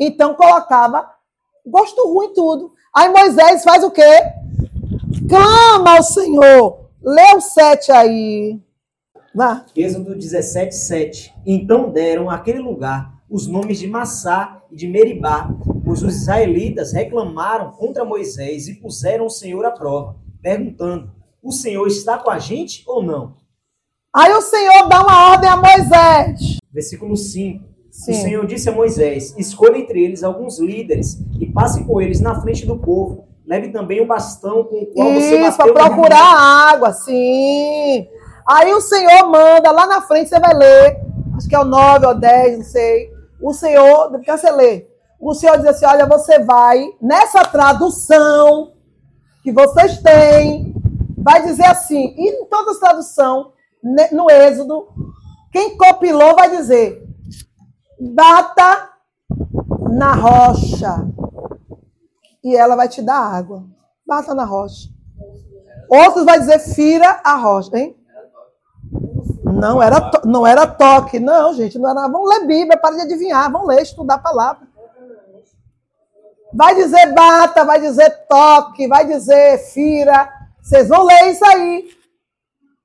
Então colocava gosto ruim tudo. Aí Moisés faz o quê? Clama ao Senhor. Lê o 7 aí. Vá. Êxodo 17, 7. Então deram àquele lugar os nomes de Massá e de Meribá, pois os israelitas reclamaram contra Moisés e puseram o Senhor à prova, perguntando: O Senhor está com a gente ou não? Aí o Senhor dá uma ordem a Moisés. Versículo 5. Sim. O Senhor disse a Moisés: Escolha entre eles alguns líderes e passe com eles na frente do povo. Leve também o bastão com o qual Isso, você Isso, para procurar água, sim. Aí o Senhor manda, lá na frente você vai ler, acho que é o 9 ou 10, não sei. O Senhor, porque você lê, o Senhor diz assim: olha, você vai, nessa tradução que vocês têm, vai dizer assim, e em todas as traduções, no Êxodo, quem copilou vai dizer: bata na rocha e ela vai te dar água. Bata na rocha. Outros vai dizer fira a rocha, hein? Não era, to, não era toque, não, gente, não era. Vamos ler Bíblia, para de adivinhar, vamos ler, estudar a palavra. Vai dizer bata, vai dizer toque, vai dizer fira. Vocês vão ler isso aí.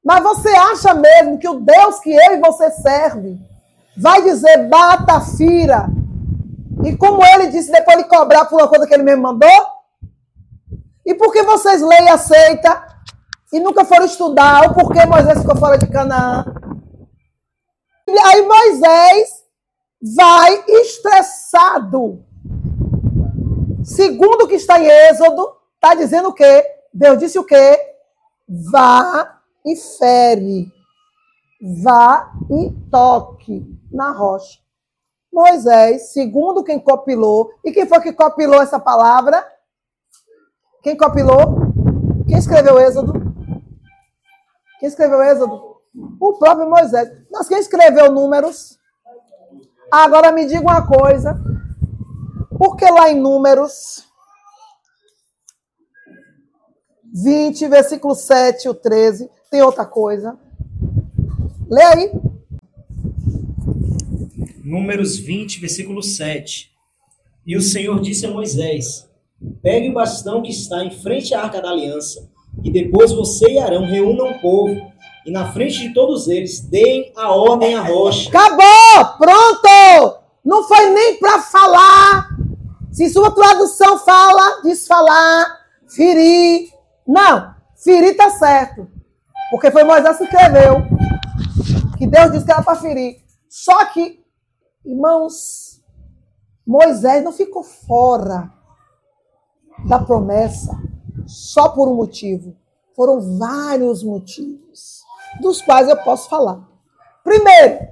Mas você acha mesmo que o Deus que eu e você serve vai dizer bata, fira? E como ele disse, depois ele cobrar por uma coisa que ele mesmo mandou? E por que vocês leem e aceitam e nunca foram estudar o porquê Moisés ficou fora de Canaã? Aí Moisés vai estressado. Segundo o que está em Êxodo, está dizendo o quê? Deus disse o quê? Vá e fere. Vá e toque na rocha. Moisés, segundo quem copilou, e quem foi que copilou essa palavra? Quem copilou? Quem escreveu Êxodo? Quem escreveu Êxodo? O próprio Moisés. Mas quem escreveu Números? Agora me diga uma coisa. Por que lá em Números 20, versículo 7 e o 13, tem outra coisa. Lê aí. Números 20, versículo 7. E o Senhor disse a Moisés: Pegue o bastão que está em frente à arca da aliança, e depois você e Arão reúnam o povo, e na frente de todos eles deem a ordem à rocha. Acabou! Pronto! Não foi nem para falar. Se sua tradução fala, diz falar, ferir. Não, ferir está certo. Porque foi Moisés que escreveu. Que Deus disse que era para ferir. Só que, irmãos, Moisés não ficou fora da promessa só por um motivo. Foram vários motivos, dos quais eu posso falar. Primeiro,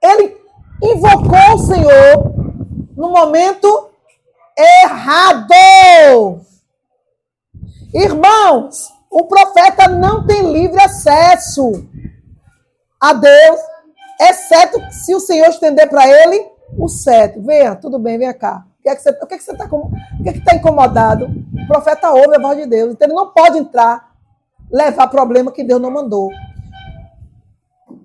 ele invocou o Senhor no momento errado. Irmãos, o profeta não tem livre acesso a Deus, exceto se o Senhor estender para ele o cetro. Venha, tudo bem, venha cá. O que é que você está que tá, é tá incomodado? O profeta ouve a voz de Deus. Então ele não pode entrar, levar problema que Deus não mandou.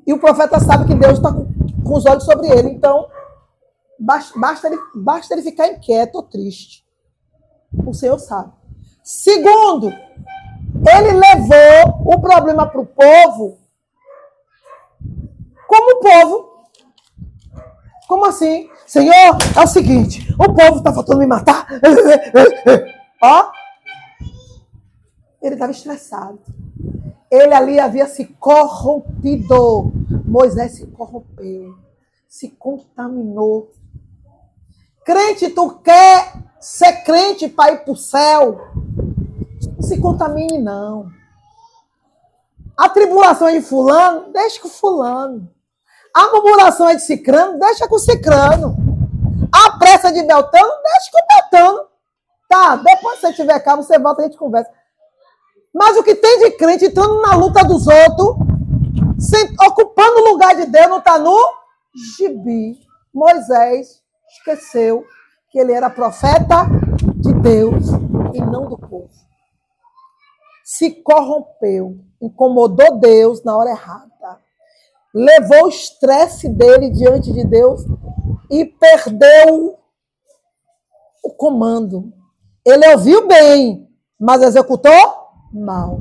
E o profeta sabe que Deus está com, com, os olhos sobre ele. Então, basta, basta, ele, basta ele ficar inquieto ou triste. O Senhor sabe. Segundo, ele levou o problema para o povo como povo. Como assim? Senhor, é o seguinte: o povo está faltando me matar. Ó, ele estava estressado. Ele ali havia se corrompido. Moisés se corrompeu, se contaminou. Crente, tu quer ser crente para ir para o céu? se contamine, não. A tribulação de fulano, deixa com fulano. A murmuração é de cicrano, deixa com cicrano. A pressa de Beltano, deixa com Beltano. Tá, depois que você tiver calmo, você volta e a gente conversa. Mas o que tem de crente entrando na luta dos outros, ocupando o lugar de Deus, não está no gibi. Moisés esqueceu que ele era profeta de Deus e não do povo se corrompeu, incomodou Deus na hora errada, levou o estresse dele diante de Deus e perdeu o comando. Ele ouviu bem, mas executou mal.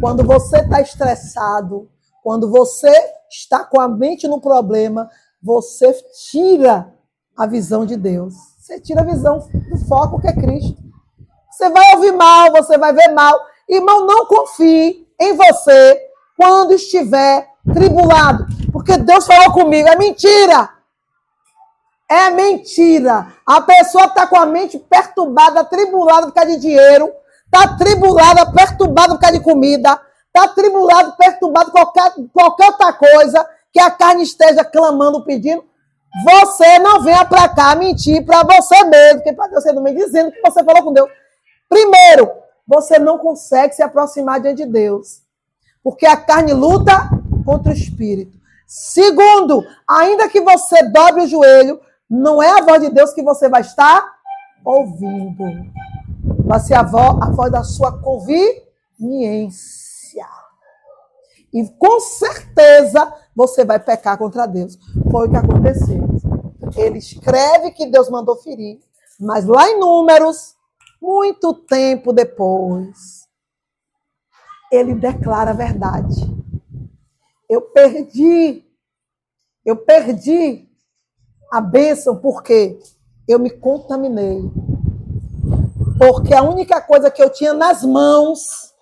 Quando você está estressado, quando você está com a mente no problema, você tira a visão de Deus. Você tira a visão do foco que é Cristo. Você vai ouvir mal, você vai ver mal. Irmão, não confie em você quando estiver tribulado. Porque Deus falou comigo. É mentira. É mentira. A pessoa está com a mente perturbada, tribulada por causa de dinheiro, está tribulada, perturbada por causa de comida, está tribulado, perturbado qualquer qualquer outra coisa que a carne esteja clamando, pedindo. Você não venha para cá mentir para você mesmo, porque para Deus você não vem dizendo que você falou com Deus. Primeiro, você não consegue se aproximar diante de Deus, porque a carne luta contra o espírito. Segundo, ainda que você dobre o joelho, não é a voz de Deus que você vai estar ouvindo. Vai ser a voz, a voz da sua conveniência. E com certeza você vai pecar contra Deus. Foi o que aconteceu. Ele escreve que Deus mandou ferir, mas lá em Números, muito tempo depois, ele declara a verdade. Eu perdi, eu perdi a bênção porque eu me contaminei. Porque a única coisa que eu tinha nas mãos,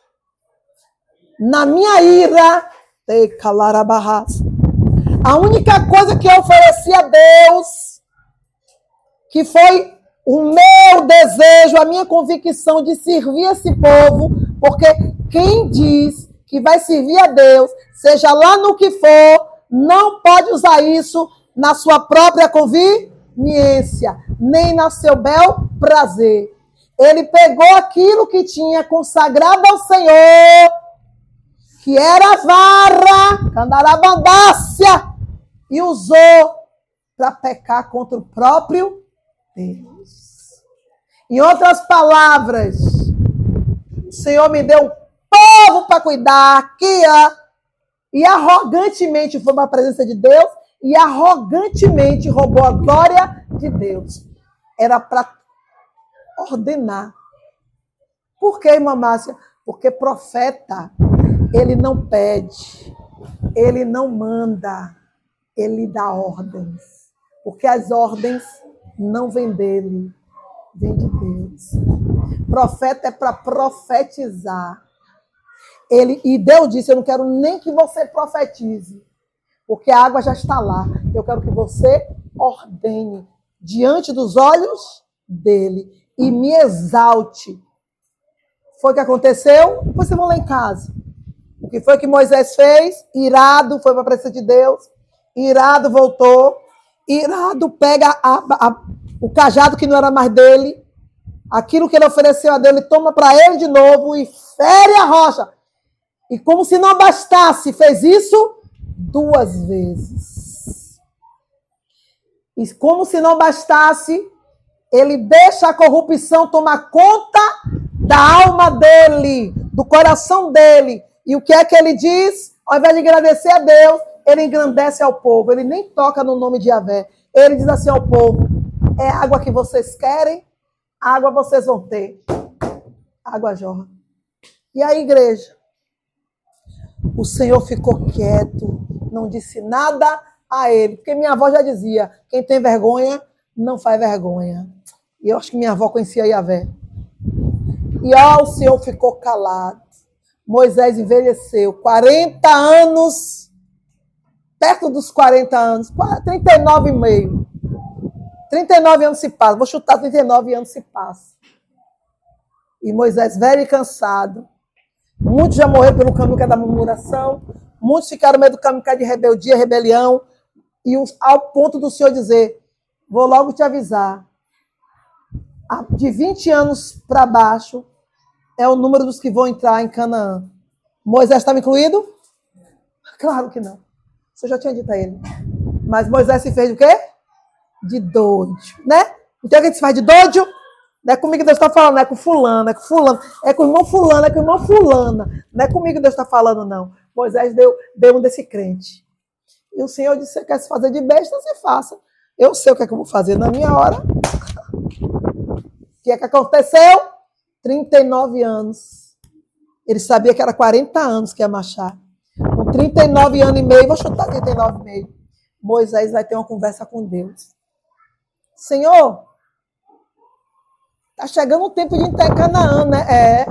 na minha ira, a única coisa que eu ofereci a Deus, que foi o meu desejo, a minha convicção de servir esse povo, porque quem diz que vai servir a Deus, seja lá no que for, não pode usar isso na sua própria conveniência, nem no seu bel prazer. Ele pegou aquilo que tinha consagrado ao Senhor, que era vara, candarabandácia, e usou para pecar contra o próprio Deus. Em outras palavras, o Senhor me deu povo para cuidar, aqui, ó, e arrogantemente foi para a presença de Deus e arrogantemente roubou a glória de Deus. Era para ordenar. Por que, irmã Márcia? Porque profeta, ele não pede, ele não manda, ele dá ordens. Porque as ordens não vêm dele, vêm de Deus. Profeta é para profetizar. Ele, e Deus disse: Eu não quero nem que você profetize porque a água já está lá. Eu quero que você ordene diante dos olhos dele e me exalte. Foi o que aconteceu? Vocês vão lá em casa. O que foi que Moisés fez? Irado, foi para a presença de Deus. Irado voltou. Irado pega a, a, o cajado que não era mais dele. Aquilo que ele ofereceu a Deus, ele toma para ele de novo e fere a rocha. E como se não bastasse, fez isso duas vezes. E como se não bastasse, ele deixa a corrupção tomar conta da alma dele, do coração dele. E o que é que ele diz? Ao invés de agradecer a Deus, ele engrandece ao povo. Ele nem toca no nome de Yahvé. Ele diz assim ao povo: é água que vocês querem, água vocês vão ter. Água jorra. E a igreja? O Senhor ficou quieto, não disse nada a ele, porque minha avó já dizia: quem tem vergonha, não faz vergonha. E eu acho que minha avó conhecia Yahvé. E ó, o Senhor ficou calado. Moisés envelheceu 40 anos, perto dos 40 anos, 39 e meio. 39 anos se passa, vou chutar 39 anos se passa. E Moisés, velho e cansado, Muitos já morreram pelo caminho que é da murmuração. Muitos ficaram meio do caminho que é de rebeldia, rebelião. E ao ponto do Senhor dizer: Vou logo te avisar. De 20 anos para baixo é o número dos que vão entrar em Canaã. Moisés estava incluído? Claro que não. Você já tinha dito a ele. Mas Moisés se fez de quê? De doido, né? Então a gente se faz de doido não é comigo Deus está falando, não é com fulano, é com fulano, é com o irmão fulano, é com o irmão fulana. Não é comigo que Deus está falando, não. Moisés deu, deu um desse crente. E o Senhor disse: quer se fazer de besta, você faça. Eu sei o que é que eu vou fazer na minha hora. que é que aconteceu? 39 anos. Ele sabia que era 40 anos que ia marchar. Com 39 anos e meio, vou chutar 39 e meio. Moisés vai ter uma conversa com Deus. Senhor, tá chegando o tempo de entrar Canaã, né? É.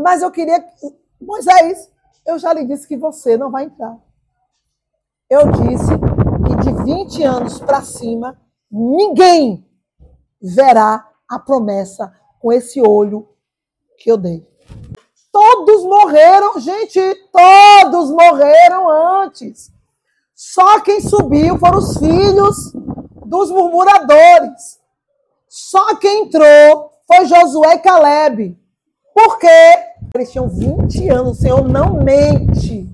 Mas eu queria. Moisés, eu já lhe disse que você não vai entrar. Eu disse que de 20 anos para cima, ninguém verá a promessa com esse olho que eu dei. Todos morreram, gente, todos morreram antes. Só quem subiu foram os filhos dos murmuradores. Só quem entrou foi Josué e Caleb. Por quê? Eles tinham 20 anos. O Senhor não mente.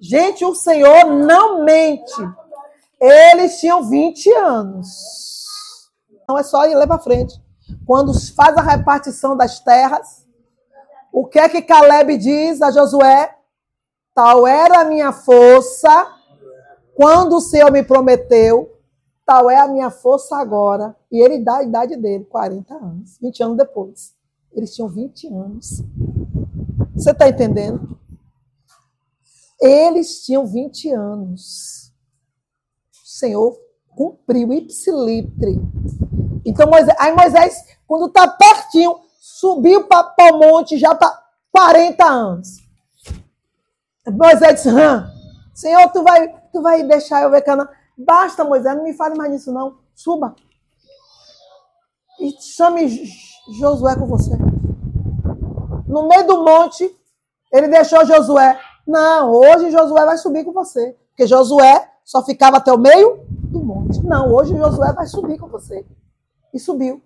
Gente, o Senhor não mente. Eles tinham 20 anos. Não é só ir para frente. Quando faz a repartição das terras, o que é que Caleb diz a Josué? Tal era a minha força quando o Senhor me prometeu, tal é a minha força agora. E ele dá a idade dele, 40 anos, 20 anos depois. Eles tinham 20 anos. Você está entendendo? Eles tinham 20 anos. O Senhor cumpriu ipsiliptre. Então, Moisés, aí Moisés, quando está pertinho, subiu para o monte já para 40 anos. Moisés disse: Senhor, tu vai, tu vai deixar eu ver Canaã. Basta, Moisés, não me fale mais nisso, não. Suba. E chame Josué com você. No meio do monte, ele deixou Josué. Não, hoje Josué vai subir com você. Porque Josué só ficava até o meio do monte. Não, hoje Josué vai subir com você. E subiu.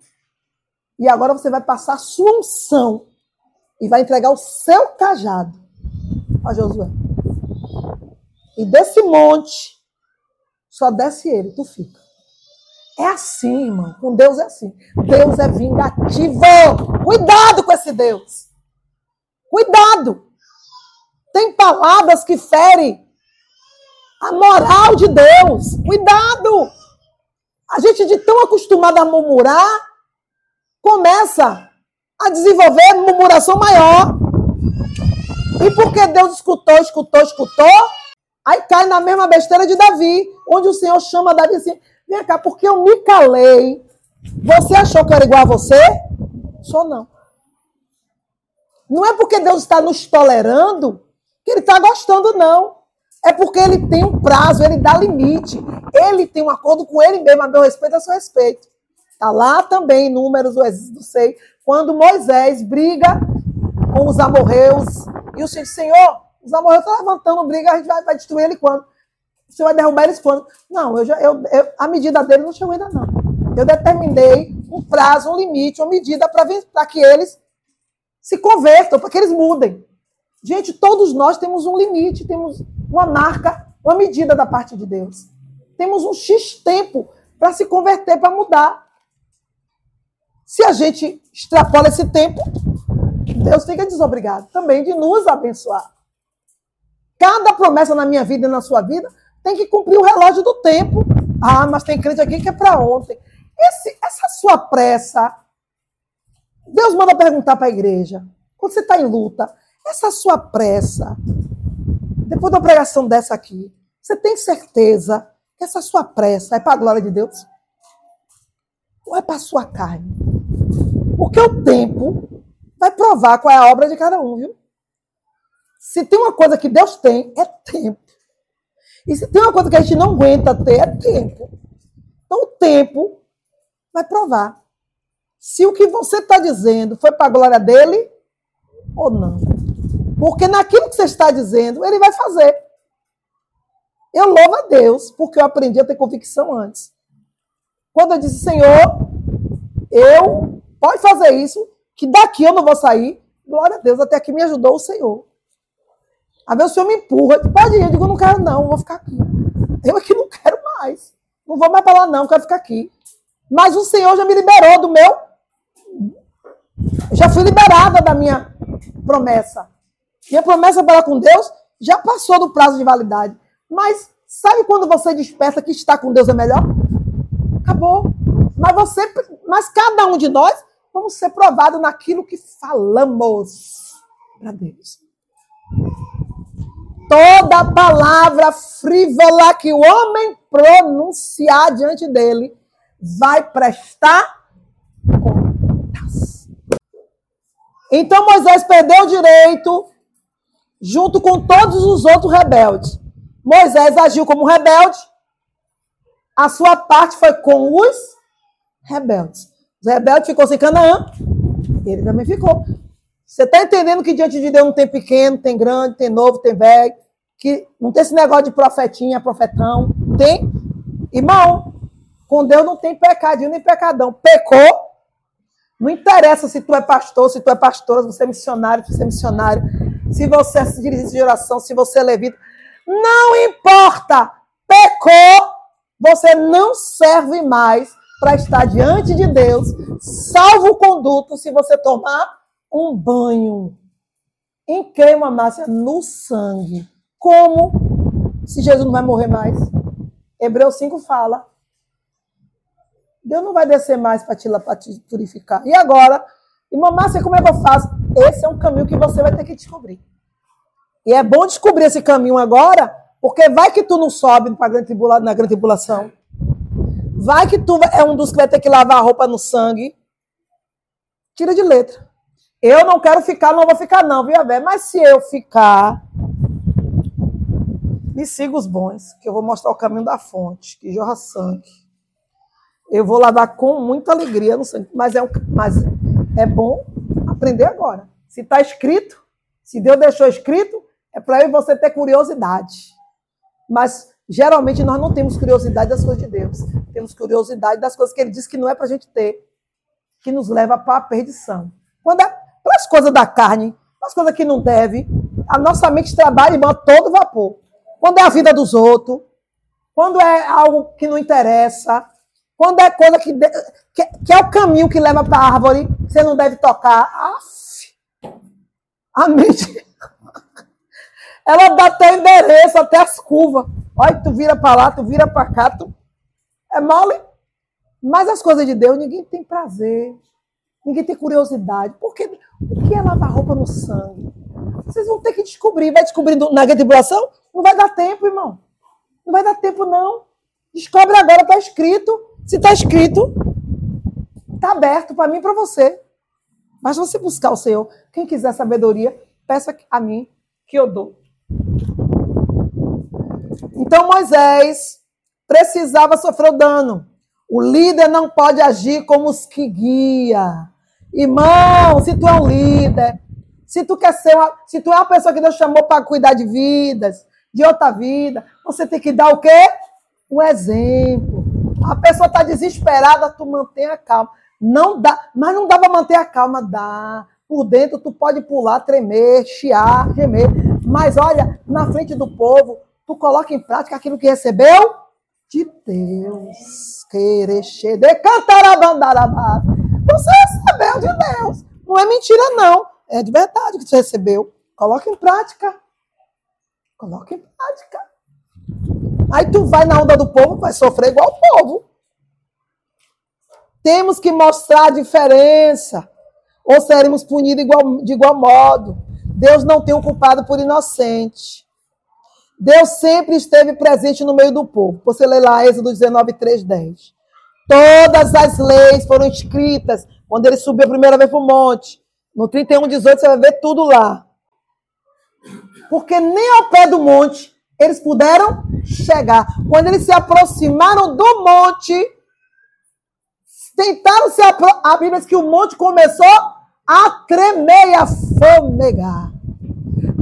E agora você vai passar a sua unção. E vai entregar o seu cajado a Josué. E desse monte, só desce ele, tu fica. É assim, irmão. Com Deus é assim. Deus é vingativo. Cuidado com esse Deus. Cuidado. Tem palavras que ferem a moral de Deus. Cuidado. A gente, de tão acostumado a murmurar, começa a desenvolver murmuração maior. E porque Deus escutou, escutou, escutou, Aí cai na mesma besteira de Davi, onde o Senhor chama Davi assim: vem cá, porque eu me calei. Você achou que eu era igual a você? Sou não. Não é porque Deus está nos tolerando que ele está gostando, não. É porque ele tem um prazo, ele dá limite. Ele tem um acordo com ele mesmo, a meu respeito, a seu respeito. Está lá também, em Números, do sei, quando Moisés briga com os amorreus. E o Senhor Senhor, os amorreus estão levantando briga, a gente vai, vai, destruir ele quando? Você vai derrubar eles quando? Não, eu já, eu, eu, a medida dele não chegou ainda não. Eu determinei um prazo, um limite, uma medida para que eles se convertam, para que eles mudem. Gente, todos nós temos um limite, temos uma marca, uma medida da parte de Deus. Temos um X tempo para se converter, para mudar. Se a gente extrapola esse tempo, Deus fica desobrigado também de nos abençoar. Cada promessa na minha vida e na sua vida tem que cumprir o relógio do tempo. Ah, mas tem crente aqui que é para ontem. Esse, essa sua pressa. Deus manda perguntar para a igreja. Quando você está em luta, essa sua pressa, depois da pregação dessa aqui, você tem certeza que essa sua pressa é para a glória de Deus? Ou é para a sua carne? Porque o tempo vai provar qual é a obra de cada um, viu? Se tem uma coisa que Deus tem, é tempo. E se tem uma coisa que a gente não aguenta ter, é tempo. Então o tempo vai provar se o que você está dizendo foi para a glória dele ou não. Porque naquilo que você está dizendo, ele vai fazer. Eu louvo a Deus, porque eu aprendi a ter convicção antes. Quando eu disse, Senhor, eu pode fazer isso, que daqui eu não vou sair. Glória a Deus, até aqui me ajudou o Senhor. Vezes o senhor me empurra, pode ir, eu digo, não quero não, vou ficar aqui. Eu aqui não quero mais. Não vou mais para lá não, quero ficar aqui. Mas o Senhor já me liberou do meu. Já fui liberada da minha promessa. Minha promessa para com Deus já passou do prazo de validade. Mas sabe quando você desperta que estar com Deus é melhor? Acabou. Mas você, mas cada um de nós vamos ser provados naquilo que falamos para Deus. Toda palavra frívola que o homem pronunciar diante dele vai prestar contas. Então Moisés perdeu o direito junto com todos os outros rebeldes. Moisés agiu como rebelde. A sua parte foi com os rebeldes. Os rebeldes ficou sem Canaã. Ele também ficou. Você está entendendo que diante de Deus não tem pequeno, tem grande, tem novo, tem velho. Que não tem esse negócio de profetinha, profetão. Tem. Irmão, com Deus não tem pecadinho nem pecadão. Pecou. Não interessa se tu é pastor, se tu é pastora, se você é missionário, se você é missionário se você é dirigente de oração, se você é levita. Não importa. Pecou, você não serve mais para estar diante de Deus, salvo o conduto se você tomar um banho em queima massa no sangue. Como? Se Jesus não vai morrer mais. Hebreus 5 fala. Deus não vai descer mais para te, te purificar. E agora, irmã Márcia, como é que eu faço? Esse é um caminho que você vai ter que descobrir. E é bom descobrir esse caminho agora, porque vai que tu não sobe na grande, tribula, na grande tribulação. Vai que tu é um dos que vai ter que lavar a roupa no sangue. Tira de letra. Eu não quero ficar, não vou ficar, não, viu, Abel? Mas se eu ficar, me siga os bons, que eu vou mostrar o caminho da fonte, que jorra sangue. Eu vou lavar com muita alegria no sangue. Mas é, um, mas é bom aprender agora. Se está escrito, se Deus deixou escrito, é para você ter curiosidade. Mas geralmente nós não temos curiosidade das coisas de Deus. Temos curiosidade das coisas que ele diz que não é para a gente ter, que nos leva para a perdição. Quando é para as coisas da carne, para as coisas que não deve, a nossa mente trabalha e bota todo vapor. Quando é a vida dos outros, quando é algo que não interessa, quando é coisa que, que, que é o caminho que leva para a árvore, você não deve tocar. Aff, a mente ela dá até endereço, até as curvas. Olha, tu vira para lá, tu vira para cá, tu... é mole. Mas as coisas de Deus, ninguém tem prazer, ninguém tem curiosidade. Porque o que é lavar roupa no sangue? Vocês vão ter que descobrir. Vai descobrindo na tribulação? Não vai dar tempo, irmão. Não vai dar tempo, não. Descobre agora, está escrito. Se está escrito, está aberto para mim e para você. Mas você buscar o Senhor. Quem quiser sabedoria, peça a mim que eu dou. Então Moisés precisava sofrer o dano. O líder não pode agir como os que guia. Irmão, se tu é um líder, se tu quer ser uma, se tu é uma pessoa que Deus chamou para cuidar de vidas, de outra vida, você tem que dar o quê? O exemplo. A pessoa está desesperada, tu mantenha a calma. Não dá, mas não dá para manter a calma, dá. Por dentro tu pode pular, tremer, chiar, gemer. Mas olha, na frente do povo, tu coloca em prática aquilo que recebeu de Deus. Quereche de cantarabandarabar. Você recebeu de Deus. Não é mentira, não. É de verdade que você recebeu. Coloca em prática. Coloca em prática. Aí tu vai na onda do povo, vai sofrer igual o povo. Temos que mostrar a diferença. Ou seremos punidos igual, de igual modo. Deus não tem um culpado por inocente. Deus sempre esteve presente no meio do povo. Você lê lá Êxodo 19, 3, 10. Todas as leis foram escritas quando ele subiu a primeira vez para o monte. No 31, 18, você vai ver tudo lá. Porque nem ao pé do monte eles puderam chegar. Quando eles se aproximaram do monte, tentaram se aproximar. A Bíblia diz que o monte começou a tremer e a fomegar.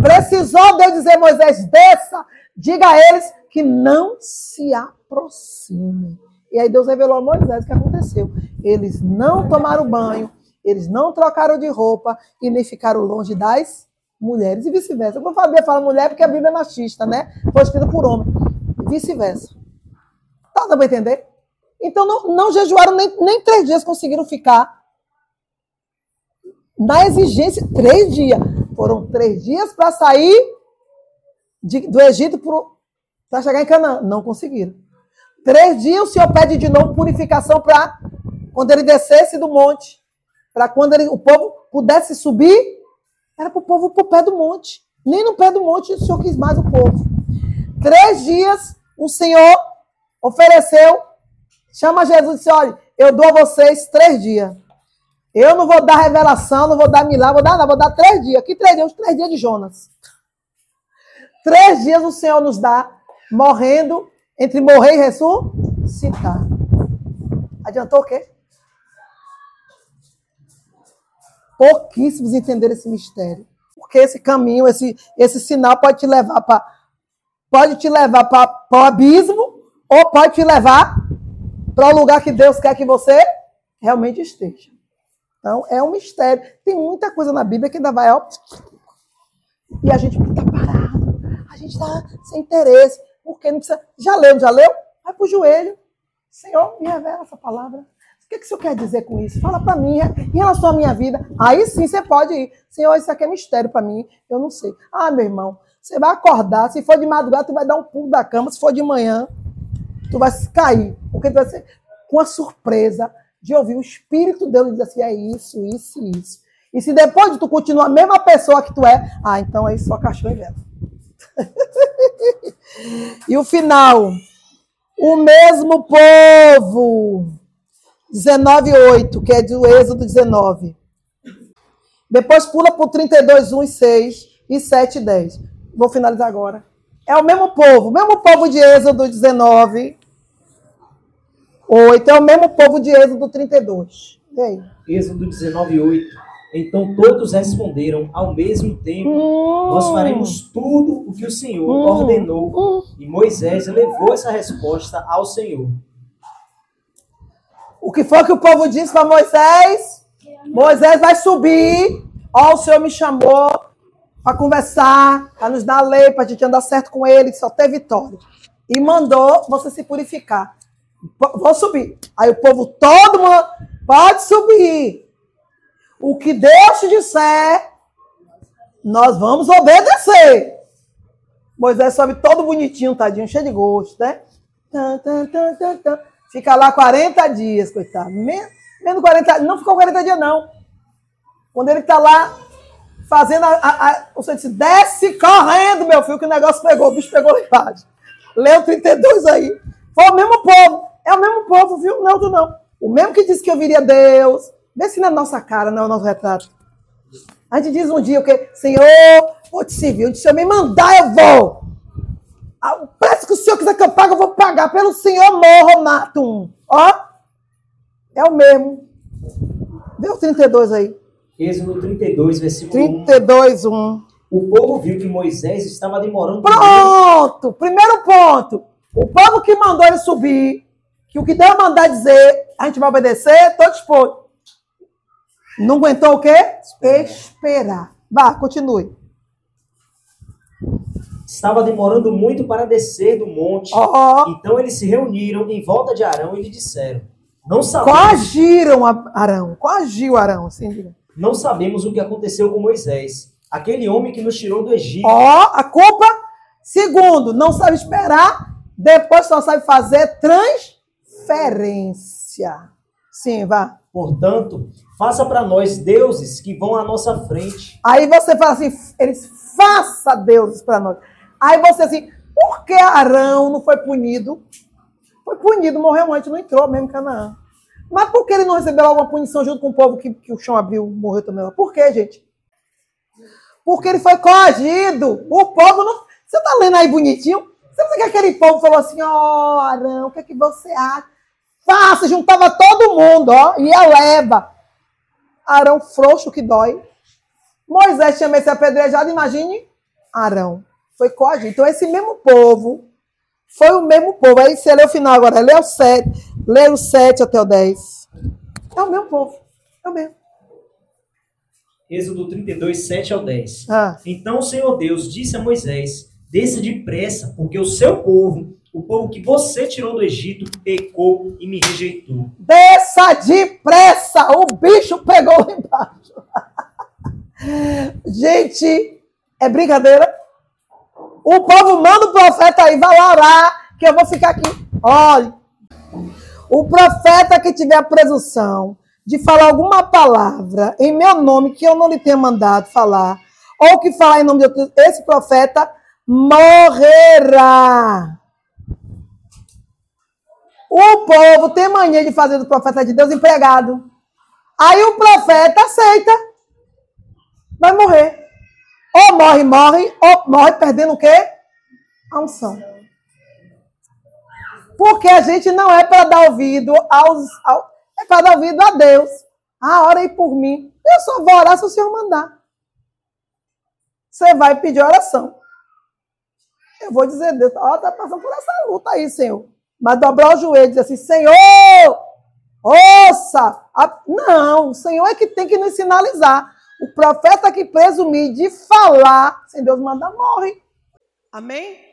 Precisou Deus dizer, Moisés, desça, diga a eles que não se aproximem. E aí Deus revelou a Moisés o que aconteceu. Eles não tomaram banho, eles não trocaram de roupa e nem ficaram longe das mulheres e vice-versa. Eu vou falar, fala mulher porque a Bíblia é machista, né? Foi escrita por homem. Vice-versa. Tá dando para entender? Então não, não jejuaram nem, nem três dias, conseguiram ficar na exigência, três dias. Foram três dias para sair de, do Egito para chegar em Canaã. Não conseguiram. Três dias o Senhor pede de novo purificação para quando ele descesse do monte, para quando ele, o povo pudesse subir, era para o povo para o pé do monte. Nem no pé do monte o Senhor quis mais o povo. Três dias o Senhor ofereceu, chama Jesus e disse: olha, eu dou a vocês três dias. Eu não vou dar revelação, não vou dar milagre, vou dar nada, vou dar três dias. Que três dias? Os três dias de Jonas. Três dias o Senhor nos dá, morrendo, entre morrer e ressuscitar. Adiantou o quê? Pouquíssimos entenderam esse mistério. Porque esse caminho, esse, esse sinal pode te levar para pode te levar para o abismo ou pode te levar para o lugar que Deus quer que você realmente esteja. Então, é um mistério. Tem muita coisa na Bíblia que ainda vai. Ó, e a gente está parado. A gente está sem interesse. Porque não precisa. Já leu, já leu? Vai para o joelho. Senhor, me revela essa palavra que, que o senhor quer dizer com isso? Fala para mim, em relação à minha vida. Aí sim você pode ir. Senhor, isso aqui é mistério para mim, eu não sei. Ah, meu irmão, você vai acordar, se for de madrugada, tu vai dar um pulo da cama, se for de manhã, tu vai cair. Porque tu vai ser com a surpresa de ouvir o Espírito de Deus dizer assim, é isso, isso e isso. E se depois de tu continuar a mesma pessoa que tu é, ah, então aí só cachorro e vela. e o final, o mesmo povo 19,8, que é do Êxodo 19. Depois pula para o 32, 1 e 6 e 7 e 10. Vou finalizar agora. É o mesmo povo, o mesmo povo de Êxodo 19, 8, é o mesmo povo de Êxodo 32. E aí? Êxodo 19, 8. Então todos responderam ao mesmo tempo: Nós faremos tudo o que o Senhor ordenou. Hum. E Moisés levou essa resposta ao Senhor. O que foi que o povo disse para Moisés? Moisés vai subir. Ó, o Senhor me chamou para conversar, para nos dar a lei, para a gente andar certo com ele, só ter vitória. E mandou você se purificar. Vou subir. Aí o povo todo mundo pode subir. O que Deus te disser, nós vamos obedecer. Moisés sobe todo bonitinho, tadinho, cheio de gosto, né? Fica lá 40 dias, coitado. Menos, menos 40 Não ficou 40 dias, não. Quando ele está lá fazendo a, a, a, disse, desce correndo, meu filho, que o negócio pegou. O bicho pegou lá embaixo. Leu 32 aí. Foi o mesmo povo. É o mesmo povo, viu? Não, tu não. O mesmo que disse que eu viria Deus. Vê se não é nossa cara, não é o nosso retrato. A gente diz um dia o quê? Senhor, vou te servir. Se eu me mandar, eu vou. O preço que o senhor quiser que eu pague, eu vou pagar. Pelo senhor morro, mato um. Ó, é o mesmo. Vê o 32 aí. Êxodo 32, versículo 32, 1. 1. O povo viu que Moisés estava demorando. Pronto! Primeiro ponto. O povo que mandou ele subir, que o que Deus mandar dizer, a gente vai obedecer, estou disposto. Não aguentou o quê? Esperar. Esperar. Vá, continue estava demorando muito para descer do monte. Oh. Então eles se reuniram em volta de Arão e lhe disseram: Não sabemos. Coagiram Arão, coagiu Arão, assim. Não sabemos o que aconteceu com Moisés, aquele homem que nos tirou do Egito. Ó, oh, a culpa. Segundo, não sabe esperar, depois só sabe fazer transferência. Sim, vá. Portanto, faça para nós deuses que vão à nossa frente. Aí você fala assim, eles faça deuses para nós. Aí você assim, por que Arão não foi punido? Foi punido, morreu antes, não entrou mesmo em Canaã. Mas por que ele não recebeu alguma punição junto com o povo que, que o chão abriu, morreu também? Por que, gente? Porque ele foi coagido. O povo não. Você tá lendo aí bonitinho? Você pensa que aquele povo falou assim: ó, oh, Arão, o que, é que você acha? Faça, juntava todo mundo, ó, e a leva. Arão frouxo que dói. Moisés tinha medo de ser apedrejado, imagine Arão foi coagido. Então, esse mesmo povo foi o mesmo povo. Aí você lê o final agora, lê o 7, lê o 7 até o 10. É o mesmo povo. É o mesmo. Êxodo 32, 7 ao 10. Ah. Então o Senhor Deus disse a Moisés: Desça depressa, porque o seu povo, o povo que você tirou do Egito, pecou e me rejeitou. Desça depressa! O bicho pegou lá embaixo. Gente, é brincadeira? O povo manda o profeta aí, vai lá orar, que eu vou ficar aqui. Olha, O profeta que tiver a presunção de falar alguma palavra em meu nome que eu não lhe tenha mandado falar, ou que falar em nome de outro, esse profeta morrerá. O povo tem mania de fazer do profeta de Deus empregado. Aí o profeta aceita. Vai morrer. Ou morre, morre, ou morre perdendo o quê? A unção. Porque a gente não é para dar ouvido aos. Ao, é para dar ouvido a Deus. Ah, ora aí por mim. Eu só vou orar se o Senhor mandar. Você vai pedir oração. Eu vou dizer, Deus, ó, está passando por essa luta aí, Senhor. Mas dobrar o joelho e dizer assim, Senhor, ouça. Não, o Senhor é que tem que nos sinalizar. O profeta que presumir de falar, sem Deus mandar, morre. Amém?